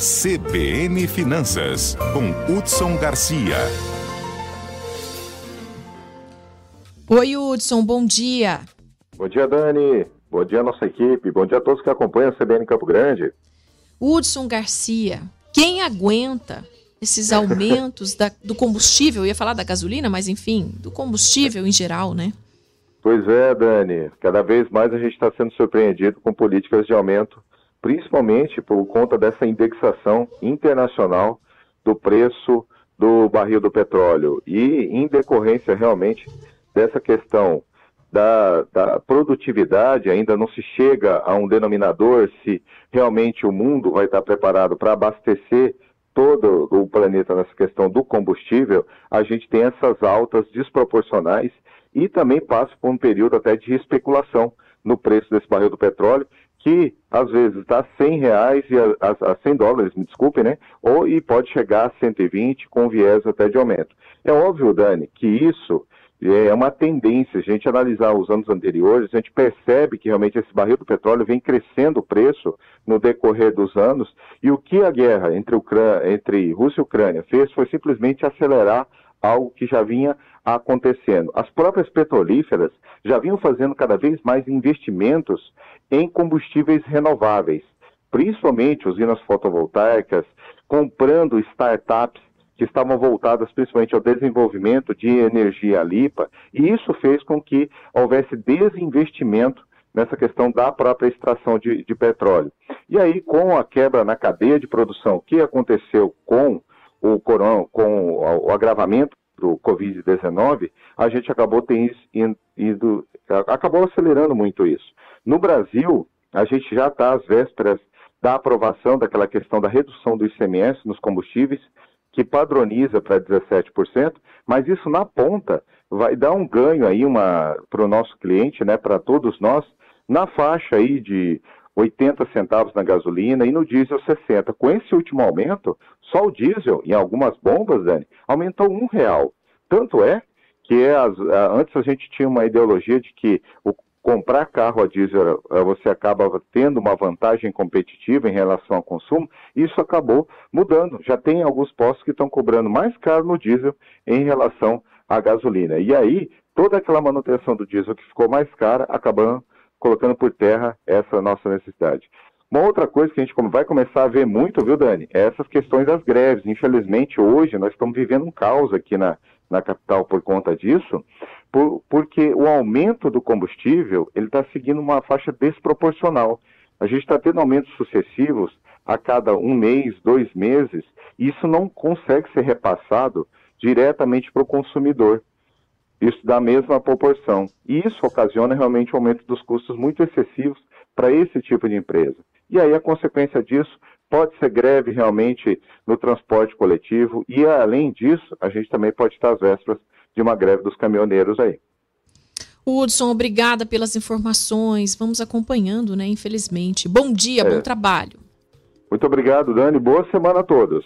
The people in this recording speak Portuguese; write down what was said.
CBN Finanças, com Hudson Garcia. Oi, Hudson, bom dia. Bom dia, Dani. Bom dia, nossa equipe. Bom dia a todos que acompanham a CBN Campo Grande. Hudson Garcia, quem aguenta esses aumentos da, do combustível? Eu ia falar da gasolina, mas enfim, do combustível em geral, né? Pois é, Dani. Cada vez mais a gente está sendo surpreendido com políticas de aumento, principalmente por conta dessa indexação internacional do preço do barril do petróleo. E em decorrência realmente dessa questão da, da, produtividade, ainda não se chega a um denominador se realmente o mundo vai estar preparado para abastecer todo o planeta nessa questão do combustível, a gente tem essas altas desproporcionais e também passa por um período até de especulação no preço desse barril do petróleo, que às vezes a 100 reais e a, a, a 100 dólares, me desculpe, né? Ou e pode chegar a 120 com viés até de aumento. É óbvio, Dani, que isso é uma tendência. A gente analisar os anos anteriores, a gente percebe que realmente esse barril do petróleo vem crescendo o preço no decorrer dos anos. E o que a guerra entre, Ucrânia, entre Rússia e Ucrânia fez foi simplesmente acelerar algo que já vinha acontecendo. As próprias petrolíferas já vinham fazendo cada vez mais investimentos em combustíveis renováveis, principalmente usinas fotovoltaicas, comprando startups que estavam voltadas principalmente ao desenvolvimento de energia limpa, e isso fez com que houvesse desinvestimento nessa questão da própria extração de, de petróleo. E aí, com a quebra na cadeia de produção que aconteceu com o, coron, com o agravamento do Covid-19, a gente acabou tendo, indo, acabou acelerando muito isso. No Brasil, a gente já está às vésperas da aprovação daquela questão da redução do ICMS nos combustíveis, que padroniza para 17%, mas isso na ponta vai dar um ganho aí para o nosso cliente, né, para todos nós, na faixa aí de 80 centavos na gasolina e no diesel 60. Com esse último aumento, só o diesel, em algumas bombas, Dani, aumentou um real. Tanto é que as, antes a gente tinha uma ideologia de que o comprar carro a diesel, eh, você acaba tendo uma vantagem competitiva em relação ao consumo, isso acabou mudando. Já tem alguns postos que estão cobrando mais caro no diesel em relação à gasolina. E aí, toda aquela manutenção do diesel que ficou mais cara, acabando colocando por terra essa nossa necessidade. Uma outra coisa que a gente vai começar a ver muito, viu, Dani, é essas questões das greves. Infelizmente, hoje, nós estamos vivendo um caos aqui na, na capital por conta disso, por, porque o aumento do combustível ele está seguindo uma faixa desproporcional. A gente está tendo aumentos sucessivos a cada um mês, dois meses, e isso não consegue ser repassado diretamente para o consumidor. Isso dá a mesma proporção. E isso ocasiona realmente um aumento dos custos muito excessivos para esse tipo de empresa. E aí a consequência disso pode ser greve realmente no transporte coletivo e além disso, a gente também pode estar às vésperas de uma greve dos caminhoneiros aí. Hudson, obrigada pelas informações. Vamos acompanhando, né? Infelizmente. Bom dia, é. bom trabalho. Muito obrigado, Dani. Boa semana a todos.